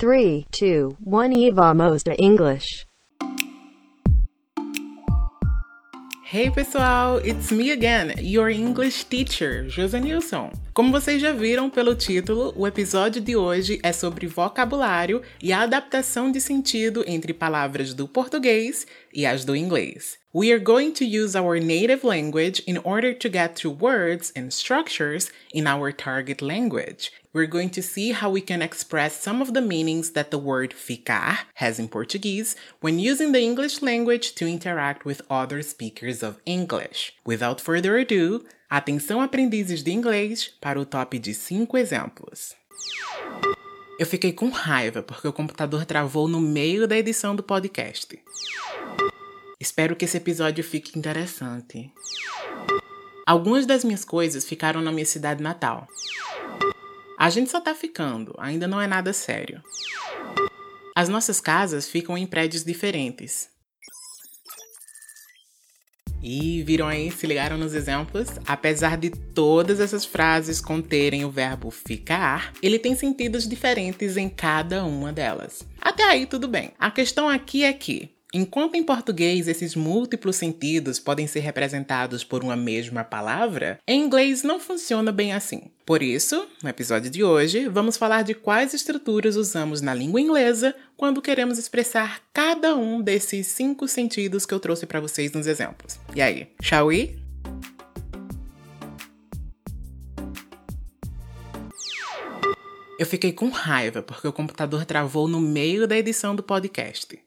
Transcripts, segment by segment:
Three, two, one. Eva Mosta English. Hey pessoal, it's me again, your English teacher, José Nilson. Como vocês já viram pelo título, o episódio de hoje é sobre vocabulário e a adaptação de sentido entre palavras do português e as do inglês. We are going to use our native language in order to get to words and structures in our target language. We're going to see how we can express some of the meanings that the word ficar has in Portuguese when using the English language to interact with other speakers of English. Without further ado, atenção aprendizes de inglês para o top de 5 exemplos. Eu fiquei com raiva porque o computador travou no meio da edição do podcast. Espero que esse episódio fique interessante. Algumas das minhas coisas ficaram na minha cidade natal. A gente só tá ficando, ainda não é nada sério. As nossas casas ficam em prédios diferentes. E viram aí, se ligaram nos exemplos? Apesar de todas essas frases conterem o verbo ficar, ele tem sentidos diferentes em cada uma delas. Até aí tudo bem. A questão aqui é que Enquanto em português esses múltiplos sentidos podem ser representados por uma mesma palavra, em inglês não funciona bem assim. Por isso, no episódio de hoje, vamos falar de quais estruturas usamos na língua inglesa quando queremos expressar cada um desses cinco sentidos que eu trouxe para vocês nos exemplos. E aí, shall we? Eu fiquei com raiva porque o computador travou no meio da edição do podcast.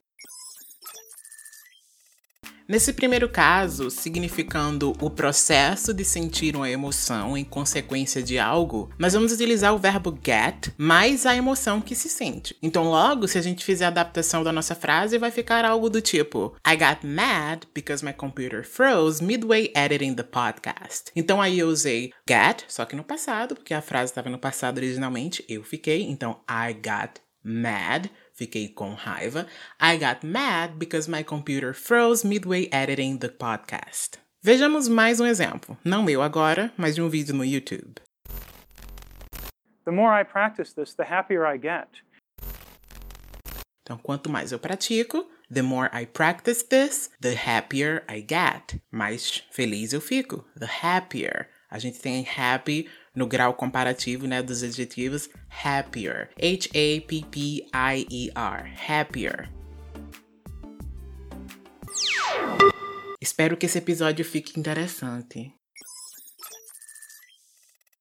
Nesse primeiro caso, significando o processo de sentir uma emoção em consequência de algo, nós vamos utilizar o verbo get mais a emoção que se sente. Então, logo, se a gente fizer a adaptação da nossa frase, vai ficar algo do tipo: I got mad because my computer froze midway editing the podcast. Então, aí eu usei get, só que no passado, porque a frase estava no passado originalmente, eu fiquei. Então, I got mad Fiquei com raiva. I got mad because my computer froze midway editing the podcast. Vejamos mais um exemplo, não meu agora, mas de um vídeo no YouTube. The more I practice this, the happier I get. Então, quanto mais eu pratico, the more I practice this, the happier I get. Mais feliz eu fico, the happier. A gente tem happy no grau comparativo né, dos adjetivos happier. H-A-P-P-I-E-R. Happier. Espero que esse episódio fique interessante.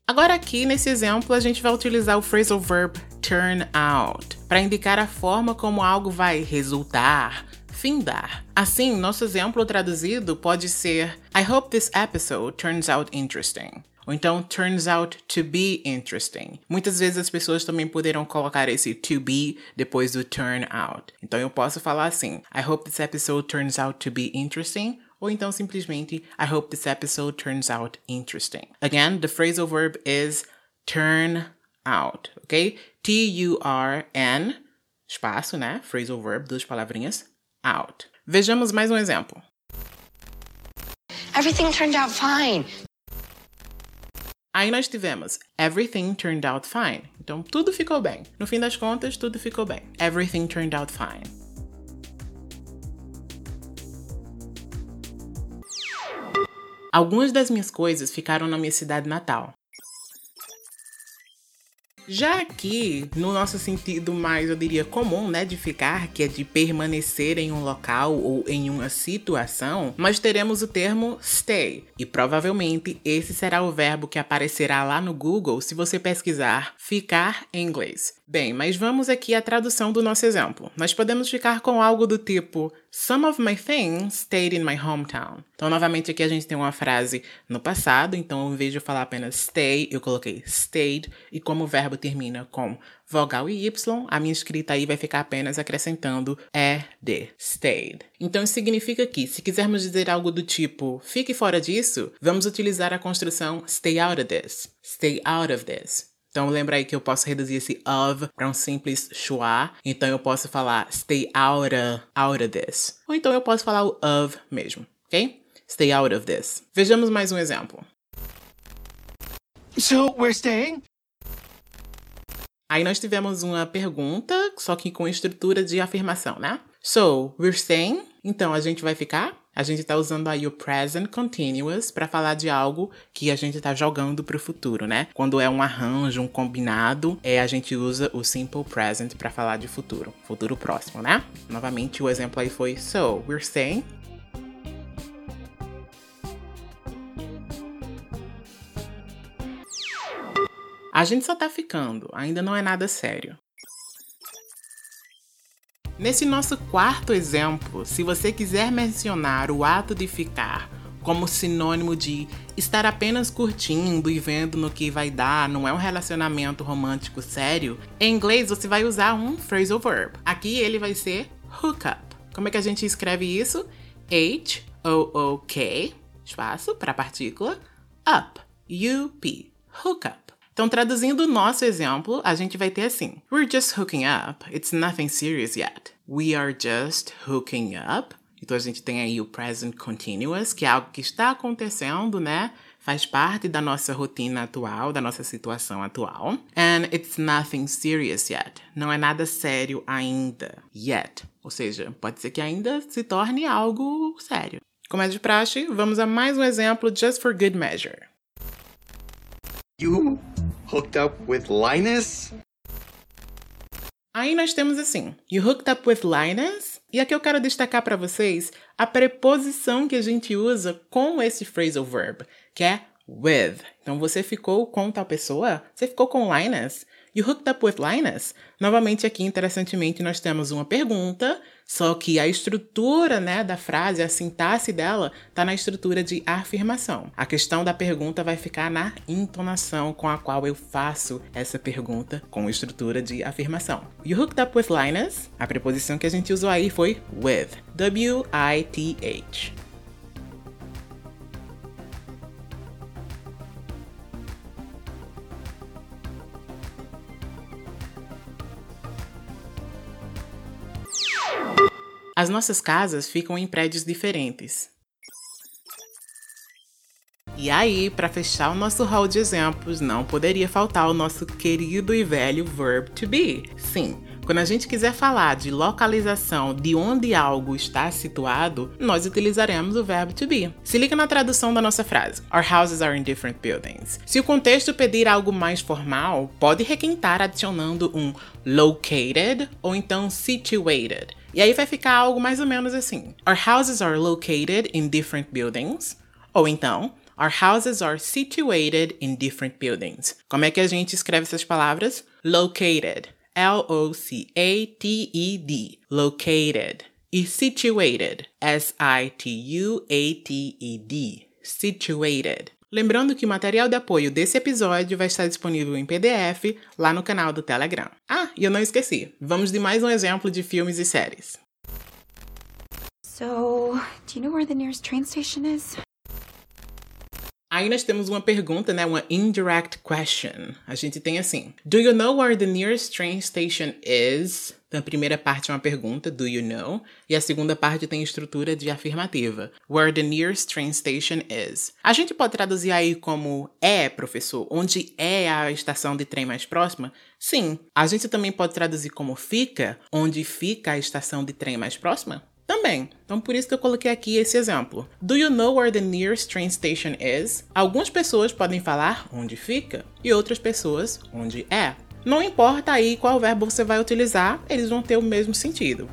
Agora aqui nesse exemplo a gente vai utilizar o phrasal verb turn out para indicar a forma como algo vai resultar, findar. Assim, nosso exemplo traduzido pode ser I hope this episode turns out interesting. Ou então, turns out to be interesting. Muitas vezes as pessoas também poderão colocar esse to be depois do turn out. Então eu posso falar assim: I hope this episode turns out to be interesting. Ou então simplesmente I hope this episode turns out interesting. Again, the phrasal verb is turn out, ok? T-U-R-N, espaço, né? Phrasal verb, duas palavrinhas, out. Vejamos mais um exemplo. Everything turned out fine. Aí nós tivemos Everything turned out fine. Então tudo ficou bem. No fim das contas, tudo ficou bem. Everything turned out fine. Algumas das minhas coisas ficaram na minha cidade natal. Já aqui, no nosso sentido mais, eu diria, comum, né, de ficar, que é de permanecer em um local ou em uma situação, nós teremos o termo stay. E provavelmente esse será o verbo que aparecerá lá no Google se você pesquisar ficar em inglês. Bem, mas vamos aqui à tradução do nosso exemplo. Nós podemos ficar com algo do tipo Some of my things stayed in my hometown. Então, novamente, aqui a gente tem uma frase no passado, então, em vez de eu falar apenas stay, eu coloquei stayed, e como o verbo termina com vogal e y, a minha escrita aí vai ficar apenas acrescentando ed, stayed. Então, isso significa que, se quisermos dizer algo do tipo fique fora disso, vamos utilizar a construção stay out of this. Stay out of this. Então lembra aí que eu posso reduzir esse of para um simples schwa. Então eu posso falar stay out of, out of this. Ou então eu posso falar o of mesmo, ok? Stay out of this. Vejamos mais um exemplo. So we're staying? Aí nós tivemos uma pergunta, só que com estrutura de afirmação, né? So, we're saying. Então a gente vai ficar a gente está usando aí o present continuous para falar de algo que a gente está jogando para o futuro, né? Quando é um arranjo, um combinado, é a gente usa o simple present para falar de futuro, futuro próximo, né? Novamente o exemplo aí foi so we're saying A gente só tá ficando, ainda não é nada sério. Nesse nosso quarto exemplo, se você quiser mencionar o ato de ficar como sinônimo de estar apenas curtindo e vendo no que vai dar, não é um relacionamento romântico sério, em inglês você vai usar um phrasal verb. Aqui ele vai ser hook up. Como é que a gente escreve isso? H-O-O-K, espaço para partícula, up, U-P, hook up. Então, traduzindo o nosso exemplo, a gente vai ter assim: We're just hooking up. It's nothing serious yet. We are just hooking up. Então, a gente tem aí o present continuous, que é algo que está acontecendo, né? Faz parte da nossa rotina atual, da nossa situação atual. And it's nothing serious yet. Não é nada sério ainda. Yet. Ou seja, pode ser que ainda se torne algo sério. Como é de praxe, vamos a mais um exemplo just for good measure. You hooked up with Linus? Aí nós temos assim, you hooked up with Linus? E aqui eu quero destacar para vocês a preposição que a gente usa com esse phrasal verb, que é with. Então você ficou com tal pessoa? Você ficou com Linus? You hooked up with Linus? Novamente aqui, interessantemente, nós temos uma pergunta, só que a estrutura né, da frase, a sintaxe dela, está na estrutura de afirmação. A questão da pergunta vai ficar na entonação com a qual eu faço essa pergunta com estrutura de afirmação. You hooked up with Linus? A preposição que a gente usou aí foi with. W-I-T-H. As nossas casas ficam em prédios diferentes. E aí, para fechar o nosso hall de exemplos, não poderia faltar o nosso querido e velho verb to be. Sim, quando a gente quiser falar de localização de onde algo está situado, nós utilizaremos o verbo to be. Se liga na tradução da nossa frase: Our houses are in different buildings. Se o contexto pedir algo mais formal, pode requentar adicionando um located ou então situated. E aí vai ficar algo mais ou menos assim: Our houses are located in different buildings. Ou então, Our houses are situated in different buildings. Como é que a gente escreve essas palavras? Located. L-O-C-A-T-E-D. Located. E situated. S-I-T-U-A-T-E-D. Situated. Lembrando que o material de apoio desse episódio vai estar disponível em PDF lá no canal do Telegram. Ah, e eu não esqueci. Vamos de mais um exemplo de filmes e séries. So, do you know where the nearest train station is? Aí nós temos uma pergunta, né? Uma indirect question. A gente tem assim: Do you know where the nearest train station is? Então, a primeira parte é uma pergunta, do you know? E a segunda parte tem estrutura de afirmativa, where the nearest train station is. A gente pode traduzir aí como é, professor, onde é a estação de trem mais próxima? Sim. A gente também pode traduzir como fica, onde fica a estação de trem mais próxima? Também. Então por isso que eu coloquei aqui esse exemplo. Do you know where the nearest train station is? Algumas pessoas podem falar onde fica e outras pessoas onde é. Não importa aí qual verbo você vai utilizar, eles vão ter o mesmo sentido.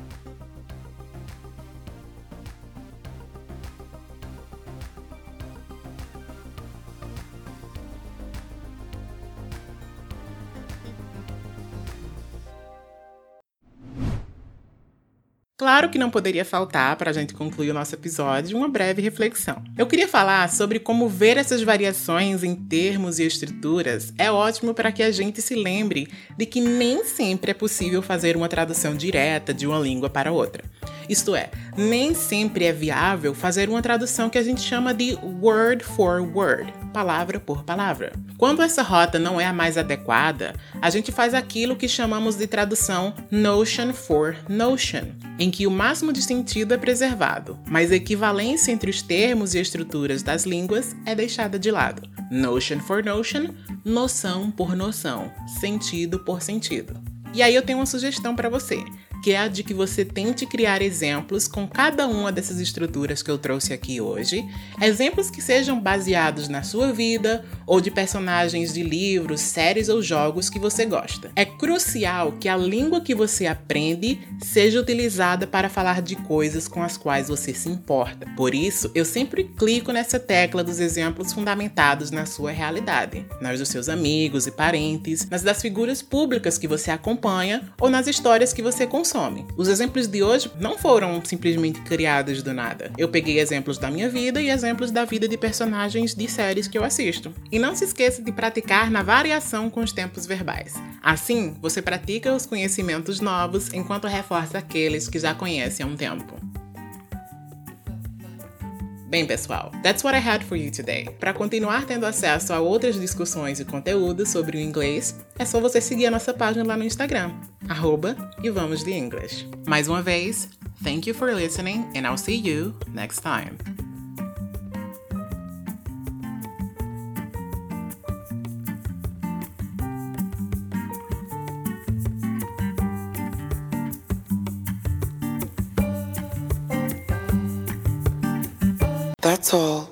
Claro que não poderia faltar, para a gente concluir o nosso episódio, uma breve reflexão. Eu queria falar sobre como ver essas variações em termos e estruturas é ótimo para que a gente se lembre de que nem sempre é possível fazer uma tradução direta de uma língua para outra. Isto é, nem sempre é viável fazer uma tradução que a gente chama de word for word. Palavra por palavra. Quando essa rota não é a mais adequada, a gente faz aquilo que chamamos de tradução notion for notion, em que o máximo de sentido é preservado, mas a equivalência entre os termos e estruturas das línguas é deixada de lado. Notion for notion, noção por noção, sentido por sentido. E aí eu tenho uma sugestão para você que é a de que você tente criar exemplos com cada uma dessas estruturas que eu trouxe aqui hoje, exemplos que sejam baseados na sua vida ou de personagens de livros, séries ou jogos que você gosta. É crucial que a língua que você aprende seja utilizada para falar de coisas com as quais você se importa. Por isso, eu sempre clico nessa tecla dos exemplos fundamentados na sua realidade, nas dos seus amigos e parentes, nas das figuras públicas que você acompanha ou nas histórias que você consome consome. Os exemplos de hoje não foram simplesmente criados do nada. Eu peguei exemplos da minha vida e exemplos da vida de personagens de séries que eu assisto. E não se esqueça de praticar na variação com os tempos verbais. Assim, você pratica os conhecimentos novos enquanto reforça aqueles que já conhece há um tempo. Bem, pessoal, that's what I had for you today. Para continuar tendo acesso a outras discussões e conteúdos sobre o inglês, é só você seguir a nossa página lá no Instagram, arroba e vamos de English. Mais uma vez, thank you for listening and I'll see you next time. That's all.